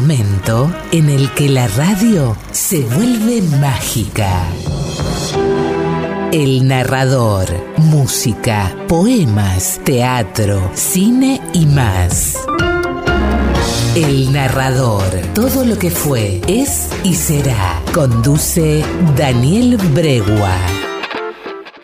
momento en el que la radio se vuelve mágica. El narrador, música, poemas, teatro, cine y más. El narrador, todo lo que fue, es y será. Conduce Daniel Bregua.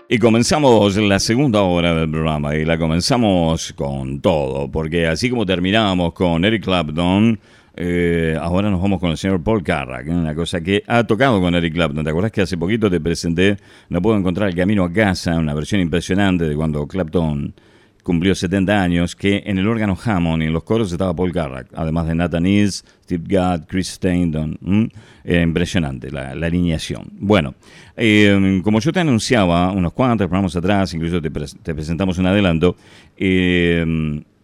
Y comenzamos la segunda hora del programa y la comenzamos con todo, porque así como terminamos con Eric Clapton, eh, ahora nos vamos con el señor Paul Carrack, una cosa que ha tocado con Eric Clapton. ¿Te acuerdas que hace poquito te presenté No puedo encontrar el camino a casa, una versión impresionante de cuando Clapton cumplió 70 años, que en el órgano Hammond y en los coros estaba Paul Carrack, además de Nathan East, Steve Gadd, Chris Stayton. impresionante la, alineación. Bueno, eh, como yo te anunciaba unos cuantos programas atrás, incluso te, presentamos un adelanto, eh,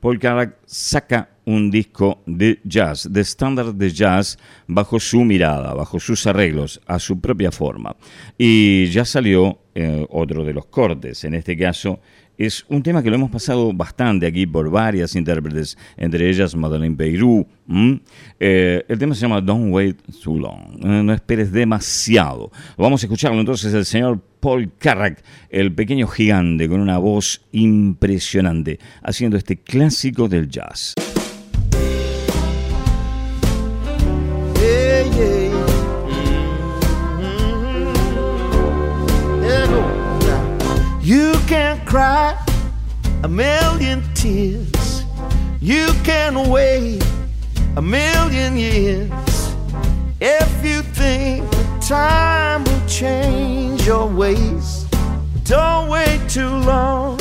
Paul Carrack saca un disco de jazz, de estándar de jazz, bajo su mirada, bajo sus arreglos, a su propia forma. Y ya salió eh, otro de los cortes, en este caso es un tema que lo hemos pasado bastante aquí por varias intérpretes, entre ellas Madeleine Peyrou. Eh, el tema se llama Don't Wait Too Long, eh, no esperes demasiado. Vamos a escucharlo entonces el señor Paul Carrack, el pequeño gigante con una voz impresionante, haciendo este clásico del jazz. Can cry a million tears. You can wait a million years. If you think time will change your ways, don't wait too long.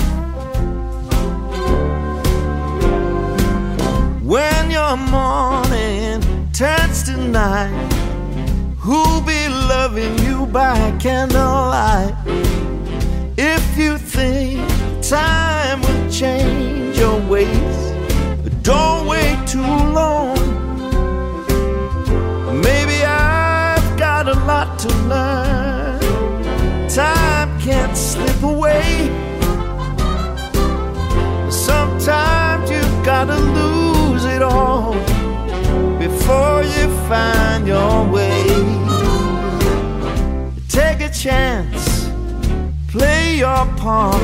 When your morning turns to night, who'll be loving you by candlelight? If you think time will change your ways, don't wait too long. Maybe I've got a lot to learn. Time can't slip away. Sometimes you've gotta lose it all before you find your way. Take a chance play your part.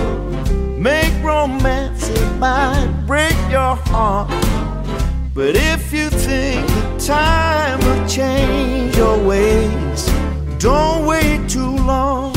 Make romance, it might break your heart. But if you think the time will change your ways, don't wait too long.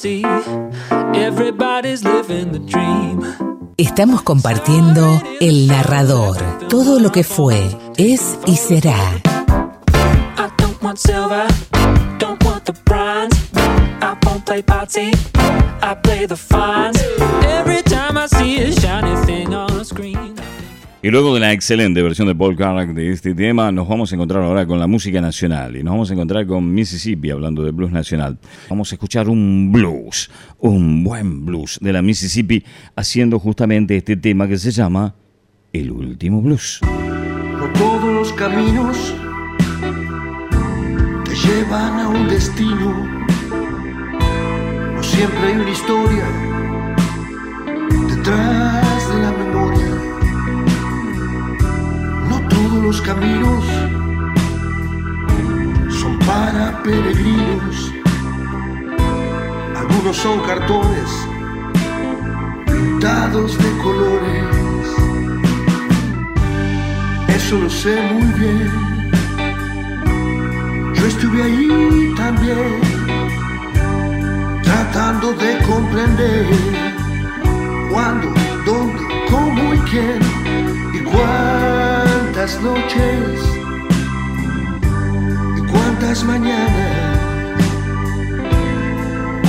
See, everybody's living the dream. Estamos compartiendo El Narrador, todo lo que fue, es y será. I don't want silver, Luego de la excelente versión de Paul Carrack de este tema, nos vamos a encontrar ahora con la música nacional y nos vamos a encontrar con Mississippi hablando de blues nacional. Vamos a escuchar un blues, un buen blues de la Mississippi haciendo justamente este tema que se llama El último blues. No todos los caminos te llevan a un destino. No siempre hay una historia detrás los caminos son para peregrinos. Algunos son cartones pintados de colores. Eso lo sé muy bien. Yo estuve ahí también, tratando de comprender cuándo, dónde, cómo y quién cuándo cuántas noches y cuántas mañanas,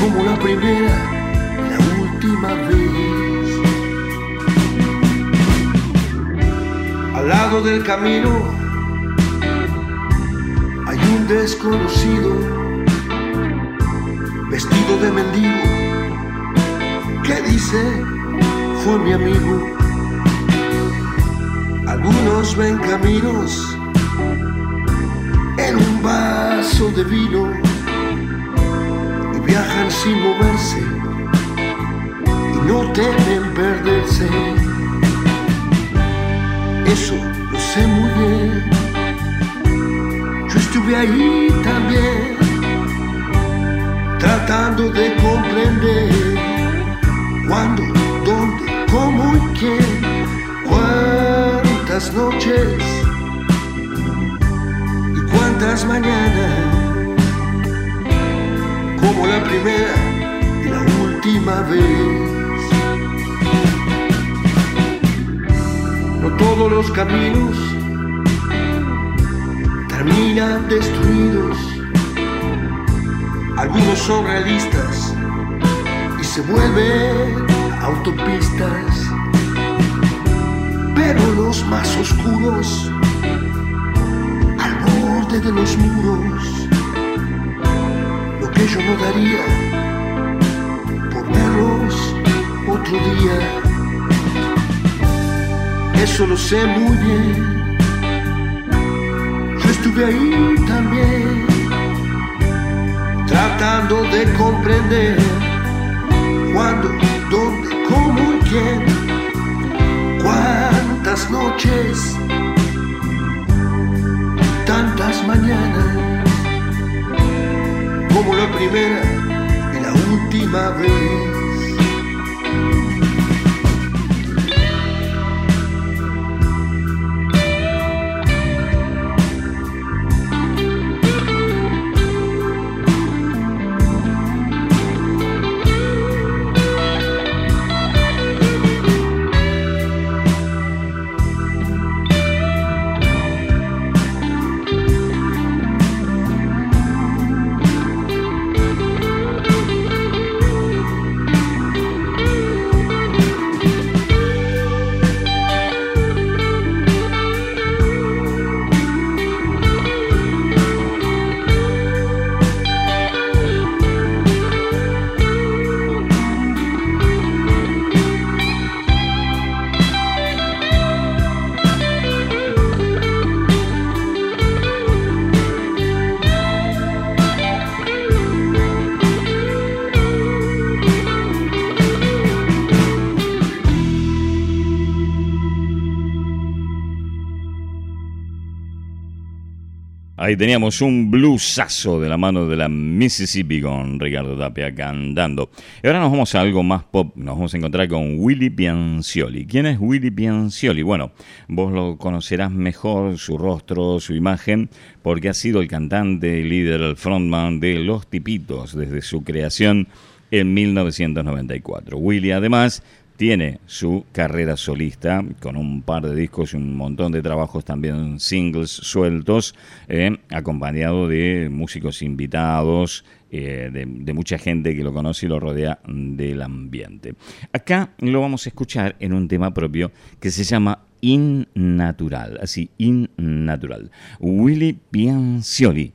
como la primera la última vez. Al lado del camino hay un desconocido vestido de mendigo que dice fue mi amigo algunos ven caminos en un vaso de vino y viajan sin moverse y no temen perderse. Eso lo sé muy bien. Yo estuve ahí también, tratando de comprender cuándo, dónde, cómo y quién cuántas noches. Y cuántas mañanas, como la primera y la última vez. No todos los caminos terminan destruidos, algunos son realistas y se vuelven autopistas pero los más oscuros, al borde de los muros, lo que yo no daría por verlos otro día, eso lo sé muy bien, yo estuve ahí también, tratando de comprender cuándo, dónde, cómo y quién noches, tantas mañanas, como la primera y la última vez. Teníamos un bluesazo de la mano de la Mississippi con Ricardo Tapia cantando. Y ahora nos vamos a algo más pop. Nos vamos a encontrar con Willy Piancioli. ¿Quién es Willy Piancioli? Bueno, vos lo conocerás mejor, su rostro, su imagen, porque ha sido el cantante, el líder, el frontman de Los Tipitos desde su creación en 1994. Willie además tiene su carrera solista con un par de discos y un montón de trabajos también singles sueltos, eh, acompañado de músicos invitados, eh, de, mucha gente que lo conoce y lo rodea del ambiente. Acá lo vamos a escuchar en un tema propio que se llama Innatural, así, Innatural. Willy Piancioli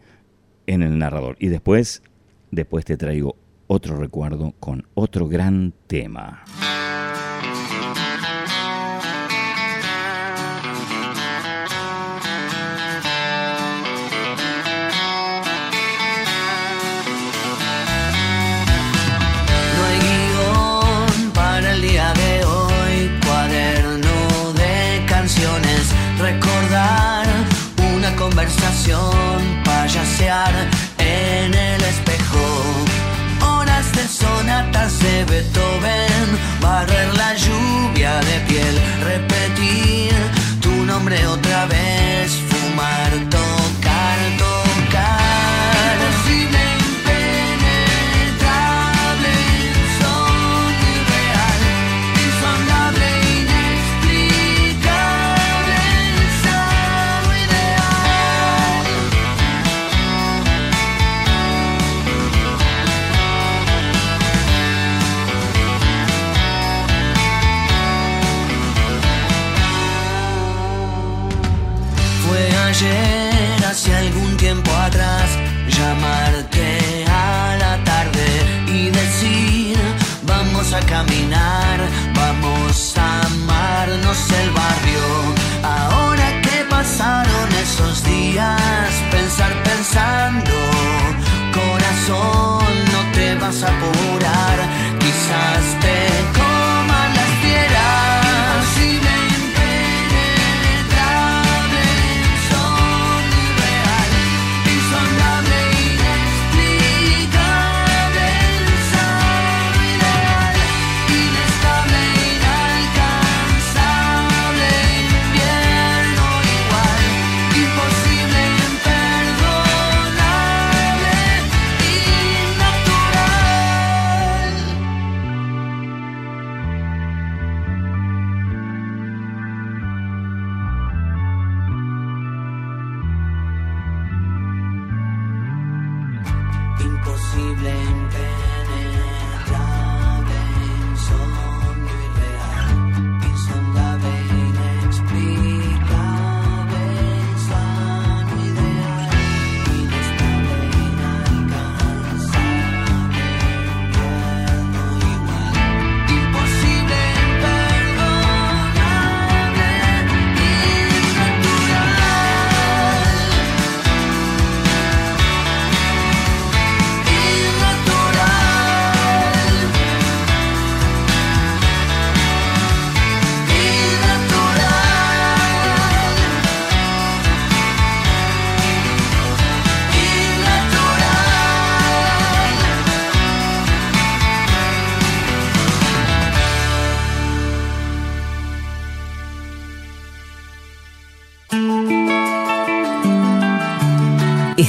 en el narrador. Y después, después te traigo otro recuerdo con otro gran tema. En el espejo. Horas de sonatas de Beethoven, barrer la lluvia de piel, repetir tu nombre otra vez,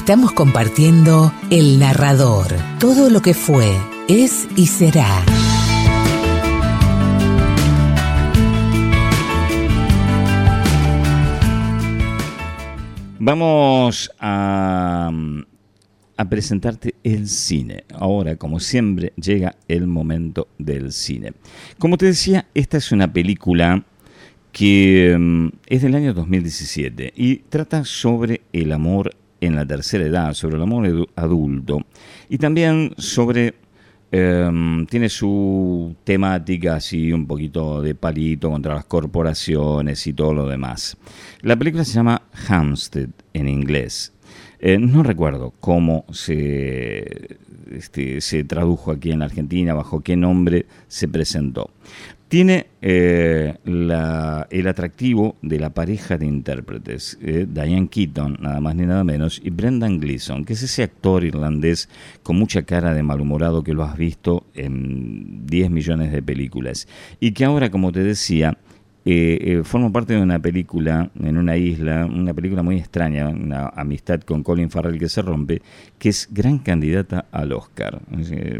Estamos compartiendo El Narrador, todo lo que fue, es y será. Vamos a, presentarte el cine. Ahora, como siempre, llega el momento del cine. Como te decía, esta es una película que mm, es del año 2017 y trata sobre el amor en la tercera edad, sobre el amor adulto y también sobre, em, tiene su temática así un poquito de palito contra las corporaciones y todo lo demás. La película se llama Hampstead en inglés. Eh, no recuerdo cómo se, este, se tradujo aquí en la Argentina, bajo qué nombre se presentó tiene eh, el atractivo de la pareja de intérpretes, eh, Diane Keaton, nada más ni nada menos, y Brendan Gleeson, que es ese actor irlandés con mucha cara de malhumorado que lo has visto en 10 millones de películas, y que ahora, como te decía, eh, eh, formo parte de una película en una isla, una película muy extraña, una amistad con Colin Farrell que se rompe, que es gran candidata al Oscar.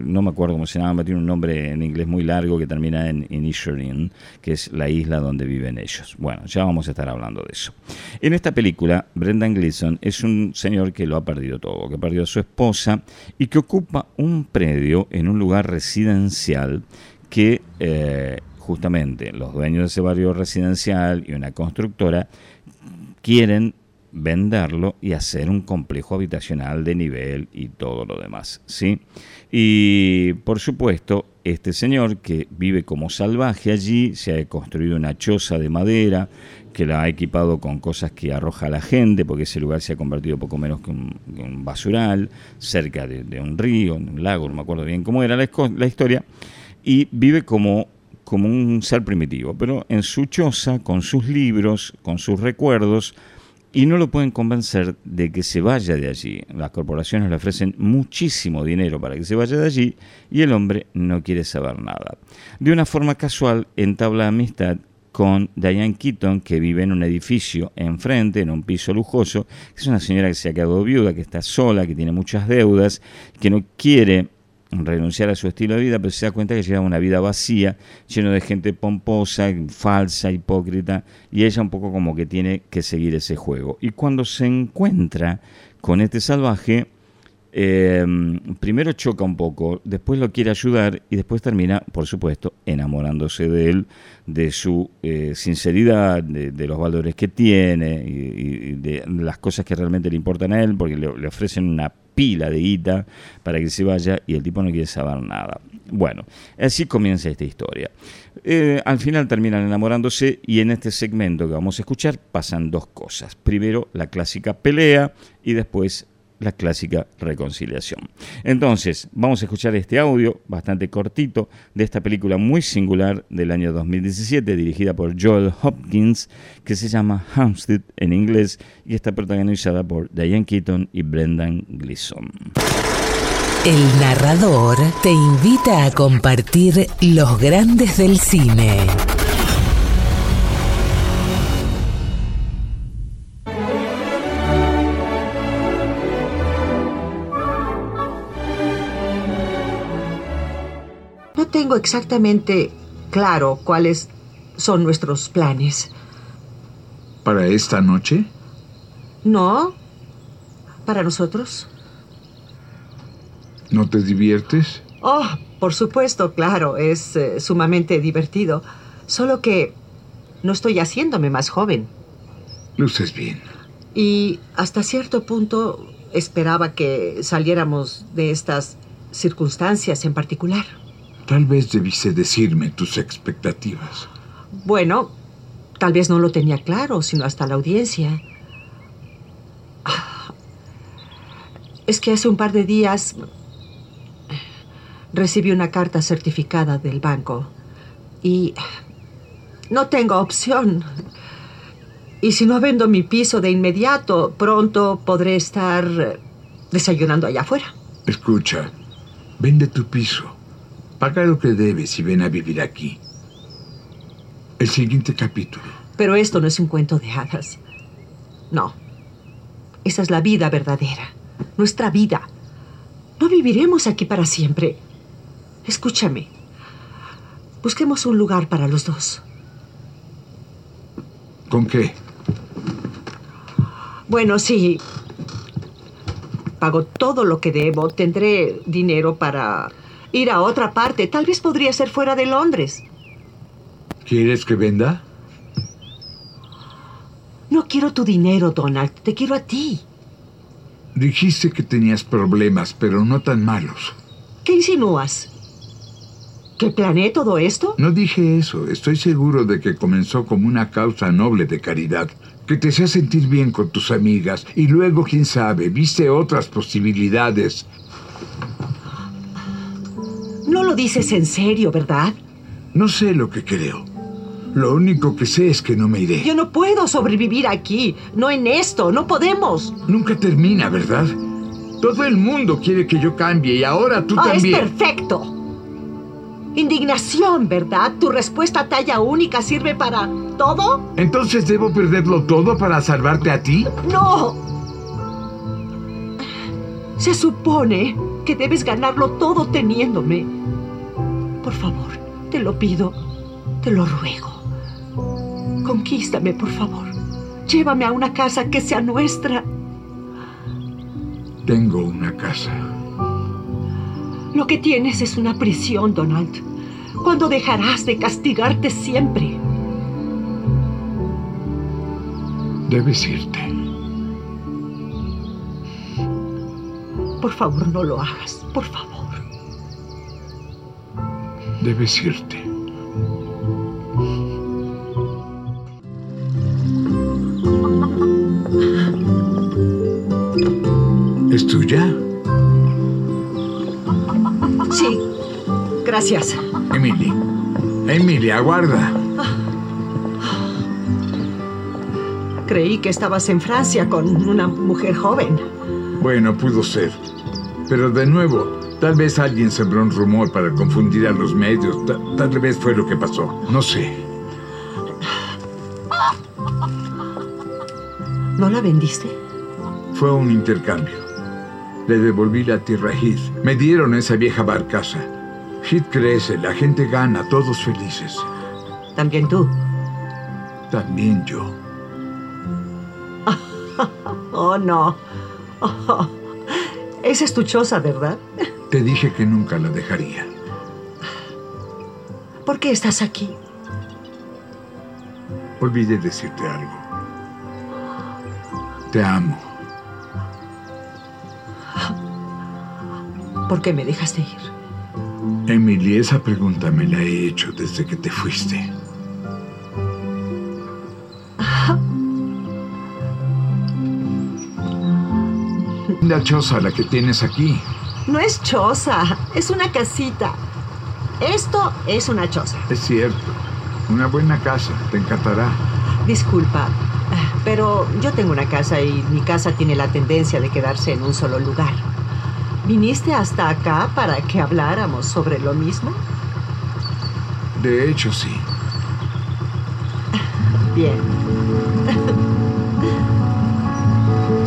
No me acuerdo cómo se llama, tiene un nombre en inglés muy largo que termina en Inisherin, que es la isla donde viven ellos. Bueno, ya vamos a estar hablando de eso. En esta película, Brendan Gleeson es un señor que lo ha perdido todo, que perdió a su esposa y que ocupa un predio en un lugar residencial que eh, justamente los dueños de ese barrio residencial y una constructora quieren venderlo y hacer un complejo habitacional de nivel y todo lo demás, ¿sí? Y por supuesto, este señor que vive como salvaje allí, se ha construido una choza de madera, que la ha equipado con cosas que arroja la gente, porque ese lugar se ha convertido poco menos que un, basural, cerca de, un río, un lago, no me acuerdo bien cómo era la, la historia, y vive como como un ser primitivo, pero en su choza, con sus libros, con sus recuerdos, y no lo pueden convencer de que se vaya de allí. Las corporaciones le ofrecen muchísimo dinero para que se vaya de allí y el hombre no quiere saber nada. De una forma casual entabla amistad con Diane Keaton, que vive en un edificio enfrente, en un piso lujoso, es una señora que se ha quedado viuda, que está sola, que tiene muchas deudas, que no quiere renunciar a su estilo de vida, pero se da cuenta que lleva una vida vacía, lleno de gente pomposa, falsa, hipócrita, y ella un poco como que tiene que seguir ese juego. Y cuando se encuentra con este salvaje, em, primero choca un poco, después lo quiere ayudar y después termina, por supuesto, enamorándose de él, de su eh, sinceridad, de, los valores que tiene y, de las cosas que realmente le importan a él, porque le, le ofrecen una pila de guita para que se vaya y el tipo no quiere saber nada. Bueno, así comienza esta historia. Eh, al final terminan enamorándose y en este segmento que vamos a escuchar pasan dos cosas. Primero la clásica pelea y después la clásica reconciliación. Entonces, vamos a escuchar este audio bastante cortito de esta película muy singular del año 2017, dirigida por Joel Hopkins, que se llama Hampstead en inglés y está protagonizada por Diane Keaton y Brendan Gleeson. El narrador te invita a compartir los grandes del cine. Tengo exactamente claro cuáles son nuestros planes. ¿Para esta noche? No. ¿Para nosotros? ¿No te diviertes? Oh, por supuesto, claro, es eh, sumamente divertido. Solo que no estoy haciéndome más joven. Luces bien. Y hasta cierto punto esperaba que saliéramos de estas circunstancias en particular. Tal vez debiste decirme tus expectativas. Bueno, tal vez no lo tenía claro, sino hasta la audiencia. Ah, es que hace un par de días recibí una carta certificada del banco y no tengo opción. Y si no vendo mi piso de inmediato, pronto podré estar desayunando allá afuera. Escucha, vende tu piso. Paga lo que debes y ven a vivir aquí. El siguiente capítulo. Pero esto no es un cuento de hadas. No. Esa es la vida verdadera. Nuestra vida. No viviremos aquí para siempre. Escúchame. Busquemos un lugar para los dos. ¿Con qué? Bueno, sí. Pago todo lo que debo. Tendré dinero para ir a otra parte. Tal vez podría ser fuera de Londres. ¿Quieres que venda? No quiero tu dinero, Donald. Te quiero a ti. Dijiste que tenías problemas, pero no tan malos. ¿Qué insinúas? ¿Que planeé todo esto? No dije eso. Estoy seguro de que comenzó como una causa noble de caridad. Que te hacía sentir bien con tus amigas y luego, quién sabe, viste otras posibilidades lo dices en serio, ¿verdad? No sé lo que creo. Lo único que sé es que no me iré. Yo no puedo sobrevivir aquí. No en esto. No podemos. Nunca termina, ¿verdad? Todo el mundo quiere que yo cambie y ahora tú ah, también. Es perfecto. Indignación, ¿verdad? Tu respuesta talla única sirve para todo? ¿Entonces debo perderlo todo para salvarte a ti? No. Se supone que debes ganarlo todo teniéndome. Por favor, te lo pido, te lo ruego. Conquístame, por favor. Llévame a una casa que sea nuestra. Tengo una casa. Lo que tienes es una prisión, Donald. ¿Cuándo dejarás de castigarte siempre? Debes irte. Por favor, no lo hagas. Por favor. Debes irte. ¿Es tuya? Sí. Gracias. Emily. Emily, aguarda. Creí que estabas en Francia con una mujer joven. Bueno, pudo ser. Pero de nuevo, tal vez alguien sembró un rumor para confundir a los medios. Ta- tal vez fue lo que pasó. No sé. ¿No la vendiste? Fue un intercambio. Le devolví la tierra a Heath. Me dieron esa vieja barcaza. Heath crece, la gente gana, todos felices. También tú. También yo. Oh, no. Oh, esa es tu choza, ¿verdad? Te dije que nunca la dejaría. ¿Por qué estás aquí? Olvidé decirte algo. Te amo. ¿Por qué me dejaste ir? Emily, esa pregunta me la he hecho desde que te fuiste. La choza la que tienes aquí. No es choza, es una casita. Esto es una choza. Es cierto. Una buena casa. Te encantará. Disculpa, pero yo tengo una casa y mi casa tiene la tendencia de quedarse en un solo lugar. ¿Viniste hasta acá para que habláramos sobre lo mismo? De hecho, sí. Bien.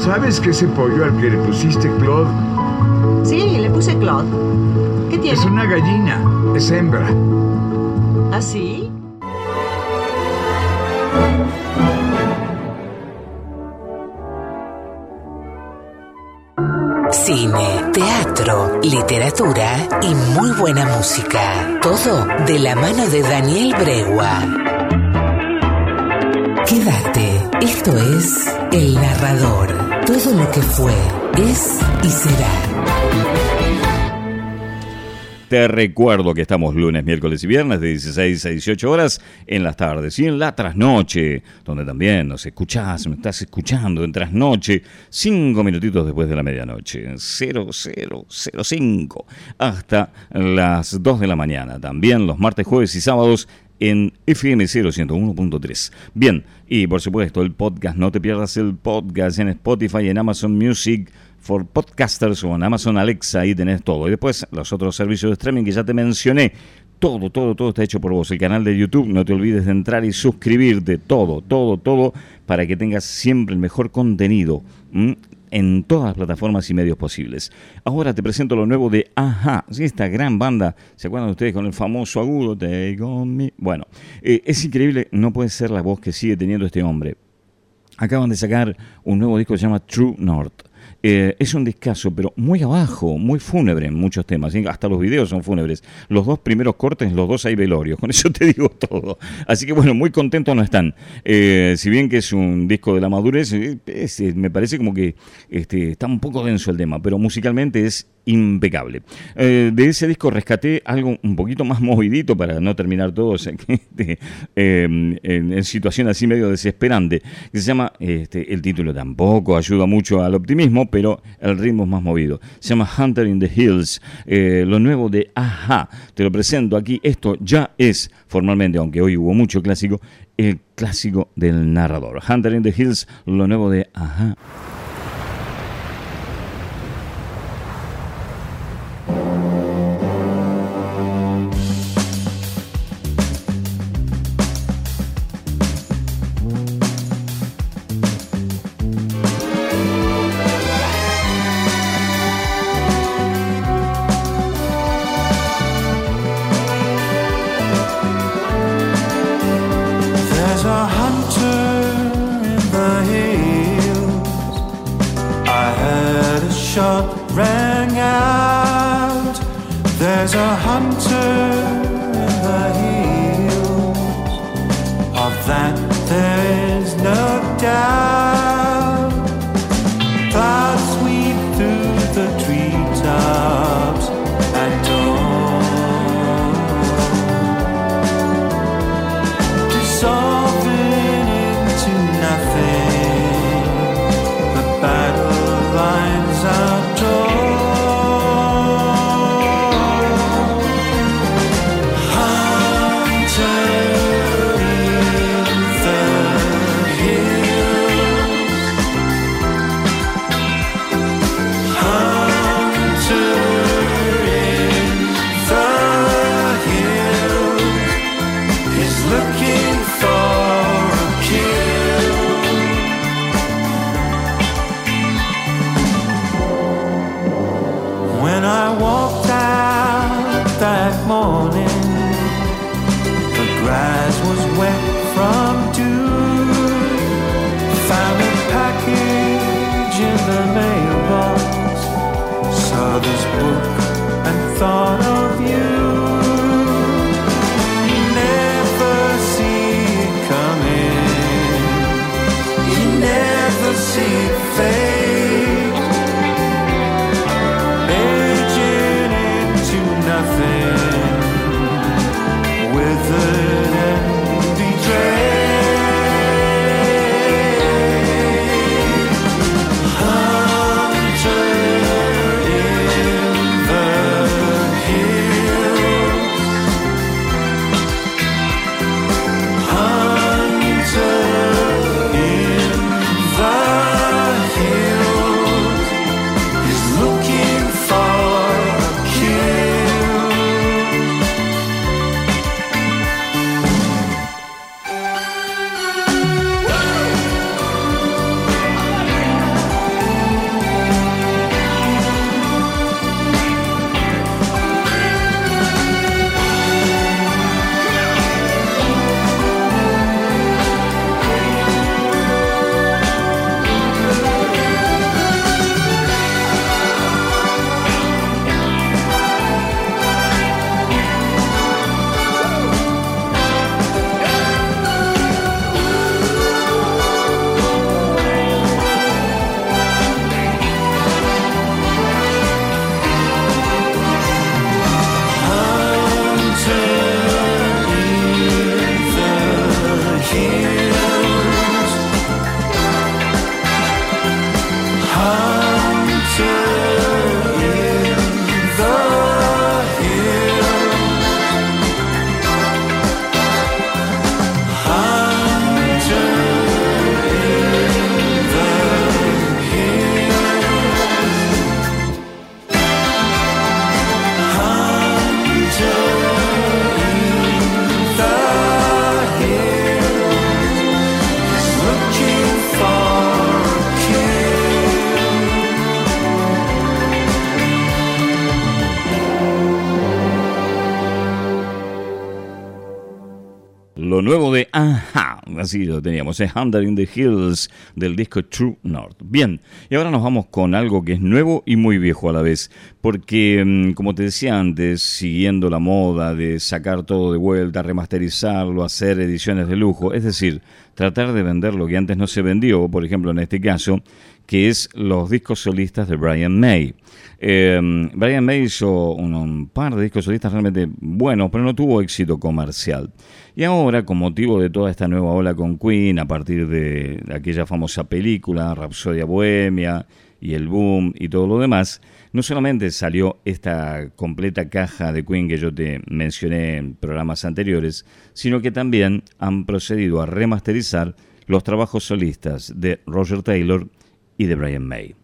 ¿Sabes que ese pollo al que le pusiste Claude Sí, le puse Claude. ¿Qué tiene? es una gallina? Es hembra. ¿Así? Cine, teatro, literatura y muy buena música. Todo de la mano de Daniel Bregua. Quédate. Esto es El Narrador. Todo lo que fue, es y será. Te recuerdo que estamos lunes, miércoles y viernes de 16 a 18 horas en las tardes y en la trasnoche, donde también nos escuchás, me estás escuchando en trasnoche, cinco minutitos después de la medianoche, 0005, hasta las 2 de la mañana. También los martes, jueves y sábados en FM 0101.3. Bien, y por supuesto el podcast, no te pierdas el podcast en Spotify, en Amazon Music, for Podcasters o en Amazon Alexa, ahí tenés todo. Y después los otros servicios de streaming que ya te mencioné. Todo, todo, todo está hecho por vos. El canal de YouTube, no te olvides de entrar y suscribirte. Todo, todo, todo, para que tengas siempre el mejor contenido. En todas las plataformas y medios posibles. Ahora te presento lo nuevo de Aja, esta gran banda. ¿Se acuerdan ustedes con el famoso agudo? Take on me? Bueno, eh, es increíble, no puede ser la voz que sigue teniendo este hombre. Acaban de sacar un nuevo disco que se llama True North. Eh, es un discazo, pero muy abajo, muy fúnebre en muchos temas. Hasta los videos son fúnebres. Los dos primeros cortes, los dos hay velorios. Con eso te digo todo. Así que bueno, muy contentos no están. Eh, si bien que es un disco de la madurez, eh, me parece como que este, está un poco denso el tema, pero musicalmente es impecable. Eh, de ese disco rescaté algo un poquito más movidito para no terminar todos este, eh, en, situación así medio desesperante, se llama, este, el título tampoco ayuda mucho al optimismo, pero el ritmo es más movido. Se llama Hunter in the Hills, eh, lo nuevo de Aja. Te lo presento aquí, esto ya es formalmente, aunque hoy hubo mucho clásico, el clásico del narrador. Hunter in the Hills, lo nuevo de Aja. Así lo teníamos, es Under in the Hills del disco True North. Bien, y ahora nos vamos con algo que es nuevo y muy viejo a la vez, porque mm, como te decía antes, siguiendo la moda de sacar todo de vuelta, remasterizarlo, hacer ediciones de lujo, es decir, tratar de vender lo que antes no se vendió, por ejemplo en este caso, que es los discos solistas de Brian May. Eh, Brian May hizo un, un par de discos solistas realmente buenos, pero no tuvo éxito comercial. Y ahora, con motivo de toda esta nueva ola con Queen, a partir de, de aquella famosa película, Rapsodia Bohemia, y el boom y todo lo demás, no solamente salió esta completa caja de Queen que yo te mencioné en programas anteriores, sino que también han procedido a remasterizar los trabajos solistas de Roger Taylor y de Brian May.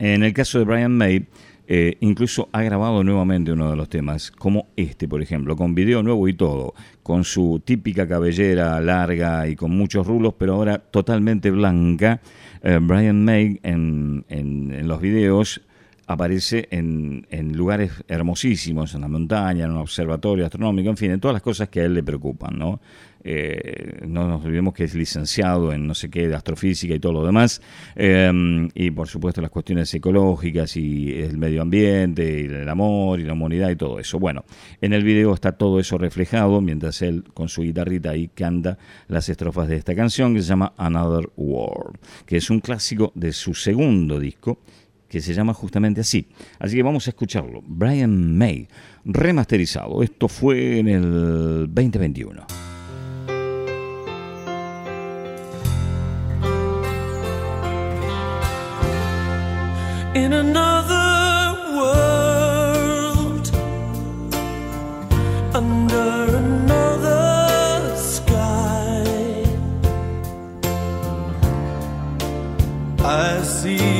En el caso de Brian May, eh, incluso ha grabado nuevamente uno de los temas, como este, por ejemplo, con video nuevo y todo, con su típica cabellera larga y con muchos rulos, pero ahora totalmente blanca. Eh, Brian May en, en- en los videos aparece en, en, lugares hermosísimos, en la montaña, en un observatorio astronómico, en fin, en todas las cosas que a él le preocupan, ¿no? Eh, no nos olvidemos que es licenciado en no sé qué de astrofísica y todo lo demás, em, y por supuesto las cuestiones ecológicas y el medio ambiente, y el amor y la humanidad y todo eso. Bueno, en el video está todo eso reflejado mientras él con su guitarrita ahí canta las estrofas de esta canción que se llama Another World, que es un clásico de su segundo disco que se llama justamente así. Así que vamos a escucharlo. Brian May, remasterizado. Esto fue en el 2021. In another world under another sky. I see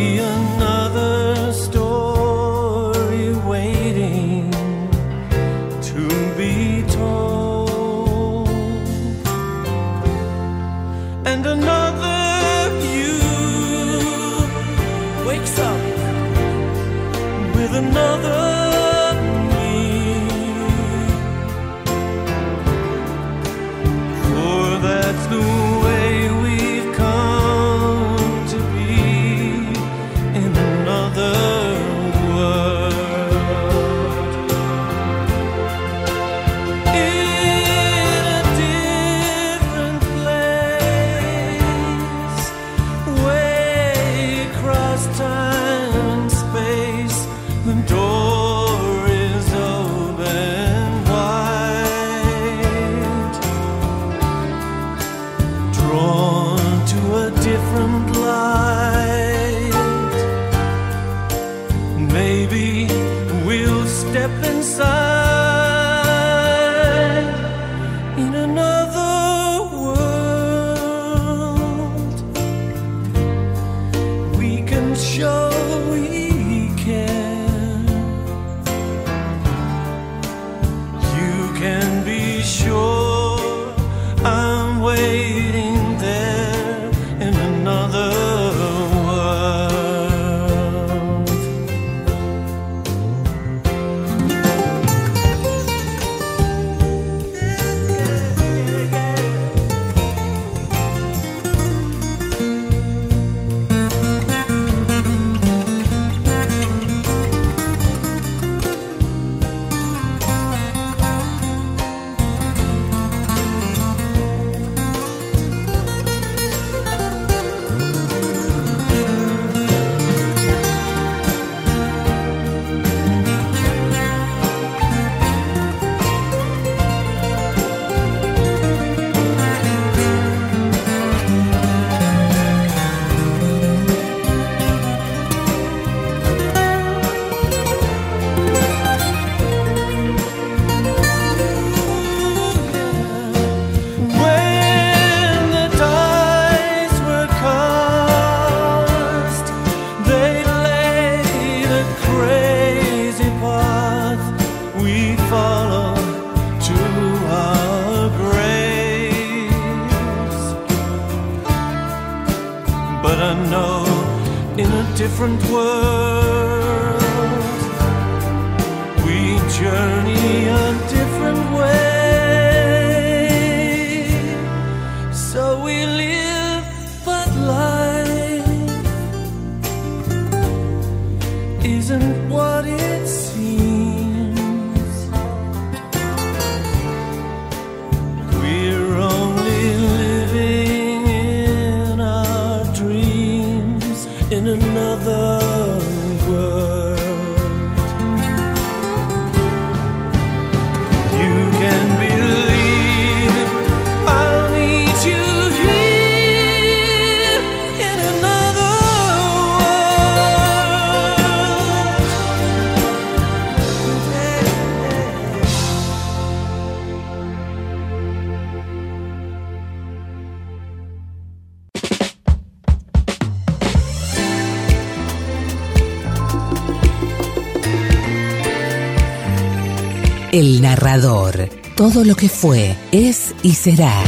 El narrador. Todo lo que fue, es y será.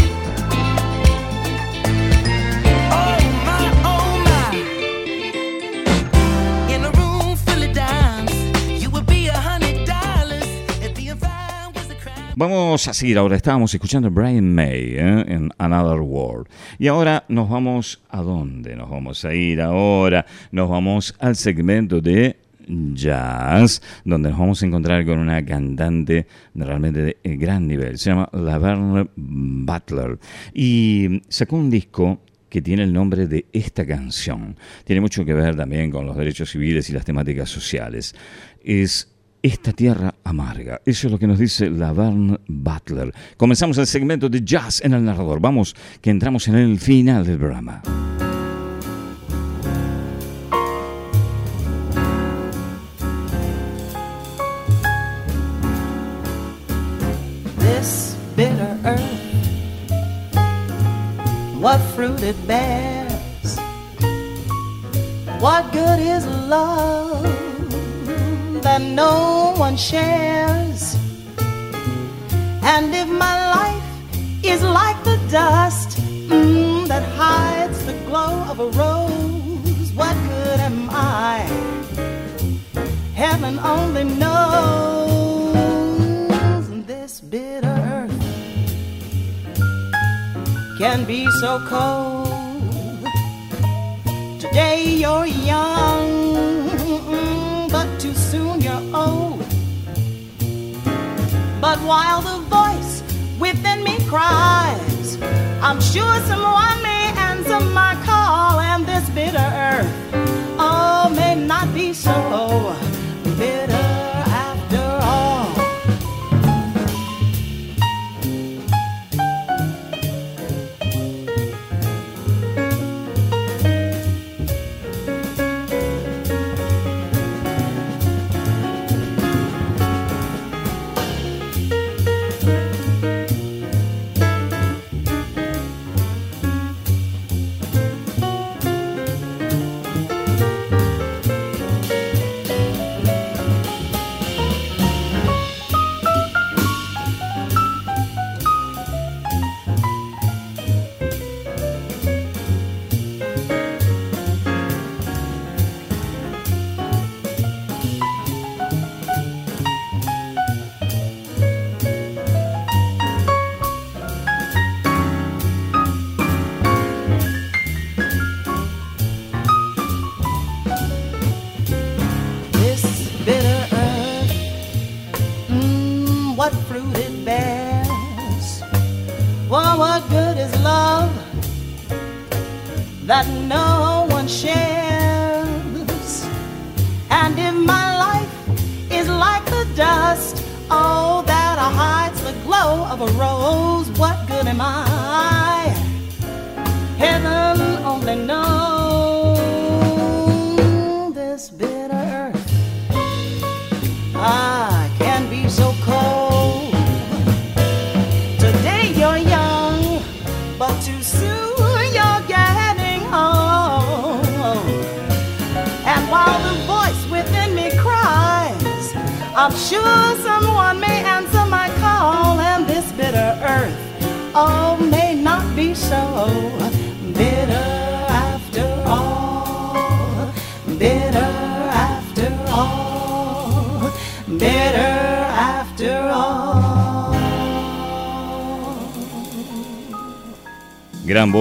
Vamos a seguir ahora. Estábamos escuchando a Brian May ¿eh? en Another World. Y ahora nos vamos a dónde nos vamos a ir ahora. Nos vamos al segmento de jazz, donde nos vamos a encontrar con una cantante realmente de gran nivel. Se llama Laverne Butler. Y sacó un disco que tiene el nombre de esta canción. Tiene mucho que ver también con los derechos civiles y las temáticas sociales. Es esta tierra amarga. Eso es lo que nos dice Laverne Butler. Comenzamos el segmento de jazz en el narrador. Vamos, que entramos en el final del programa. Bitter earth, what fruit it bears, what good is love? that no one shares. And if my life is like the dust mm, that hides the glow of a rose, what good am I? Heaven only knows can be so cold. Today you're young mm, but too soon you're old. But while the voice within me cries, I'm sure someone may answer my call, and this bitter earth, oh, may not be so bitter.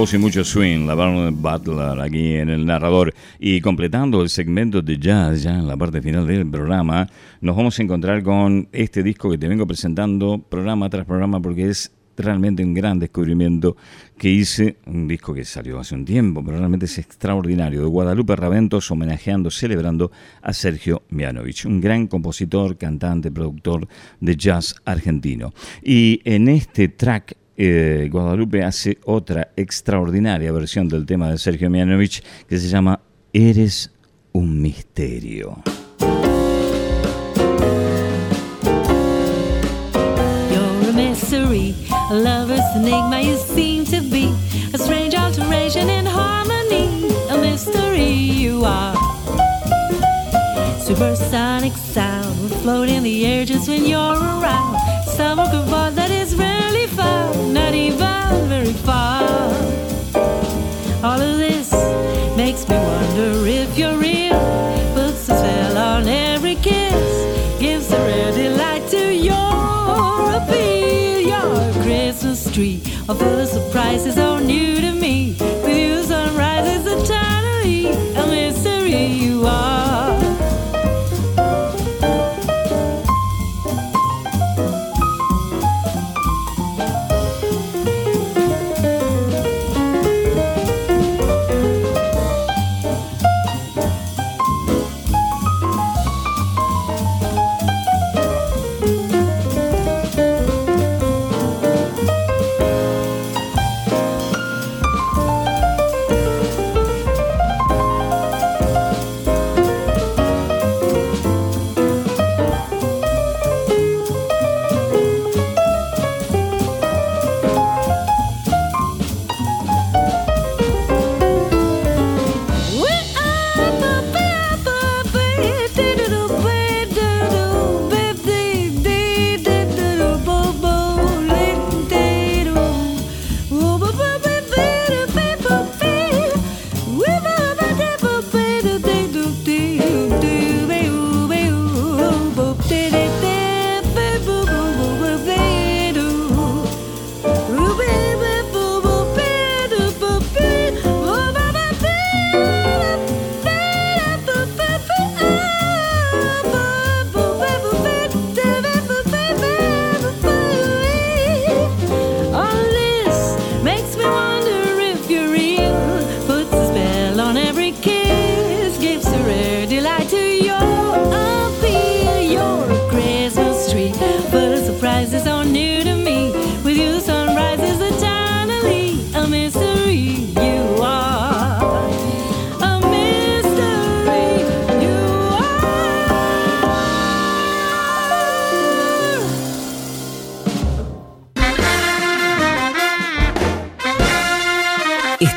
Voz y mucho swing, la Butler aquí en el narrador. Y completando el segmento de jazz, ya en la parte final del programa, nos vamos a encontrar con este disco que te vengo presentando programa tras programa porque es realmente un gran descubrimiento que hice, un disco que salió hace un tiempo, pero realmente es extraordinario, de Guadalupe Raventos homenajeando, celebrando a Sergio Mianovich, un gran compositor, cantante, productor de jazz argentino. Y en este track eh, Guadalupe hace otra extraordinaria versión del tema de Sergio Mianovich que se llama Eres un misterio. You're a mystery, a lover's enigma you seem to be, a strange alteration in harmony, a mystery you are. Supersonic sound float in the air just when you're around. Summer voice that is really All of this makes me wonder if you're real. Puts a spell on every kiss, gives a ready delight to your appeal. Your Christmas tree, all full of surprises, all new to me. With you, sunrise is eternally a mystery. You are.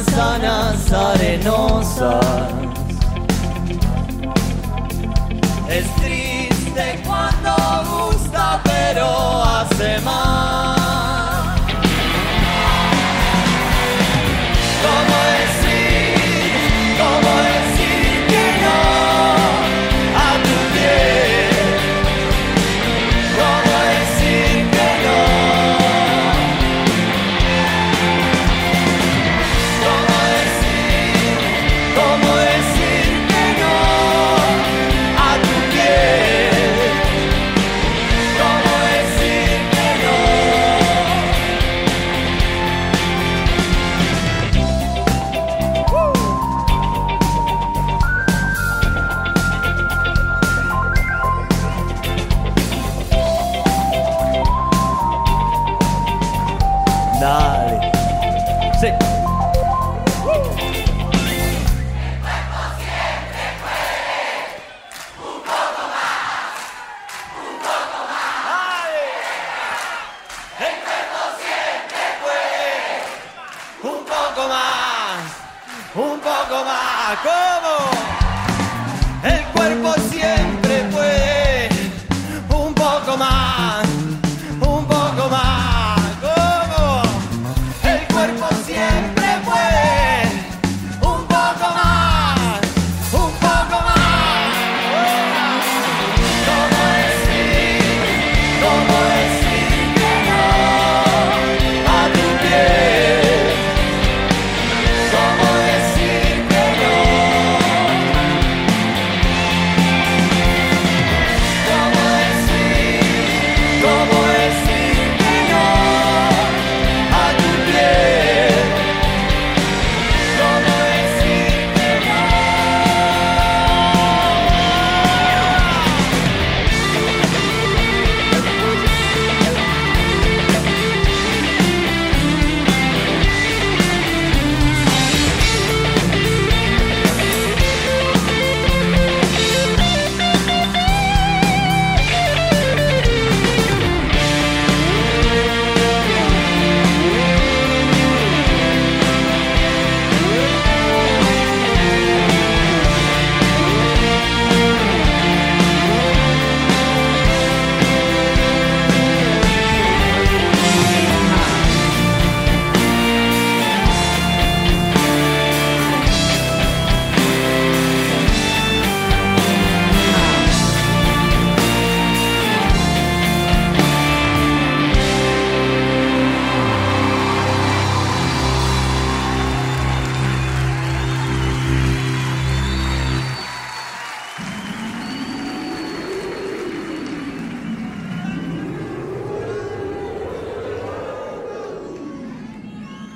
manzanas arenosas. Es triste cuando gusta, pero hace mal.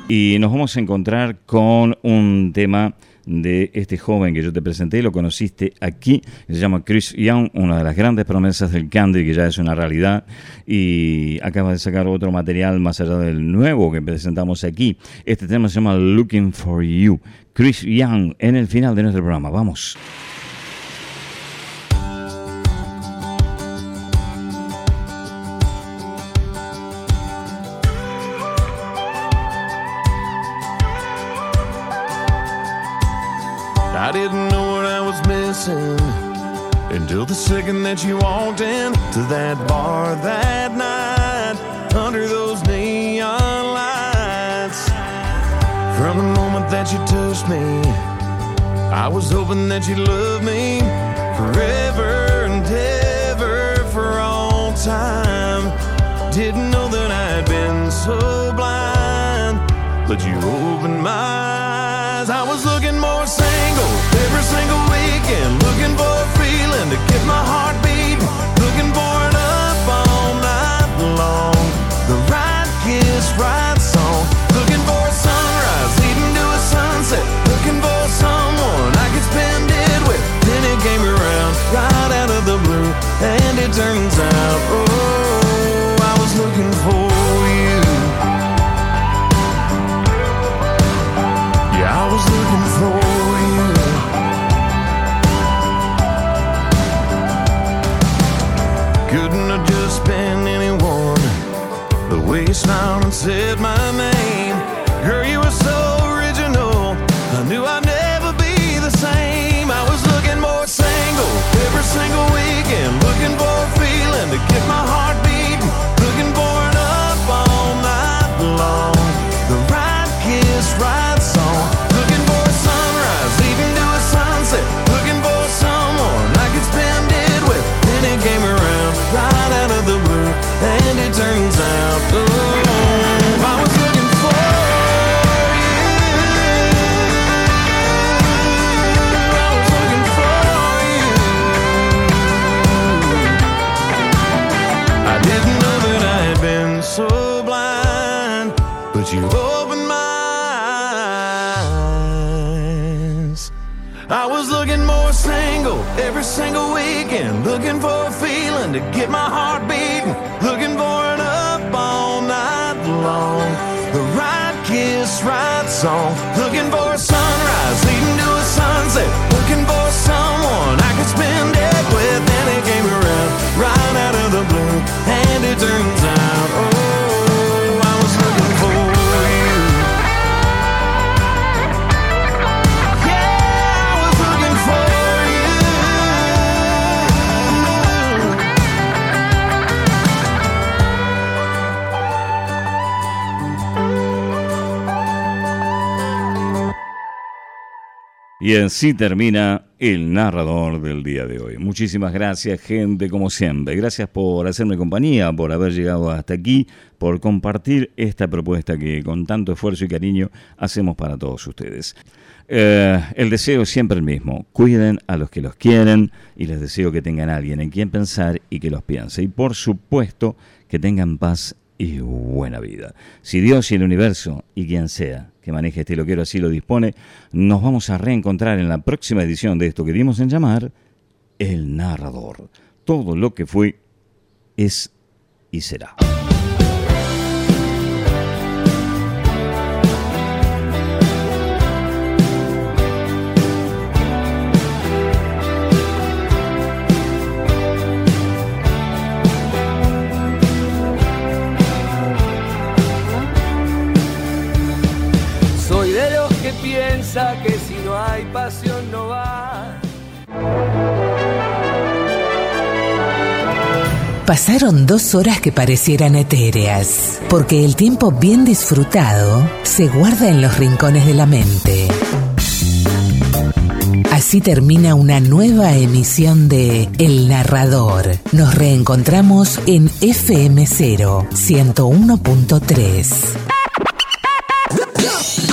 Y nos vamos a encontrar con un tema de este joven que yo te presenté, lo conociste aquí, se llama Chris Young, una de las grandes promesas del country que ya es una realidad y acaba de sacar otro material más allá del nuevo que presentamos aquí. Este tema se llama Looking for You. Chris Young en el final de nuestro programa. Vamos. Second that you walked in to that bar that night under those neon lights. From the moment that you touched me, I was hoping that you'd love me forever and it turns out, oh, I was looking for you. Yeah, I was looking for you. Couldn't have just been anyone. The way you smiled and said my name. Girl, you were so get my heart single weekend, looking for a feeling to get my heart beating, looking for it up all night long. The right kiss, right song, looking for a sunrise leading to a sunset, looking for someone I could spend it with. And it came around right out of the blue, and it turns Y así termina el narrador del día de hoy. Muchísimas gracias, gente, como siempre. Gracias por hacerme compañía, por haber llegado hasta aquí, por compartir esta propuesta que con tanto esfuerzo y cariño hacemos para todos ustedes. Eh, el deseo es siempre el mismo. Cuiden a los que los quieren y les deseo que tengan alguien en quien pensar y que los piense. Y por supuesto que tengan paz y buena vida. Si Dios y el universo y quien sea que maneje este lo quiero así lo dispone, nos vamos a reencontrar en la próxima edición de esto que dimos en llamar El Narrador. Todo lo que fue, es y será. Que si no hay pasión no va. Pasaron dos horas que parecieran etéreas, porque el tiempo bien disfrutado se guarda en los rincones de la mente. Así termina una nueva emisión de El Narrador. Nos reencontramos en FM0 101.3.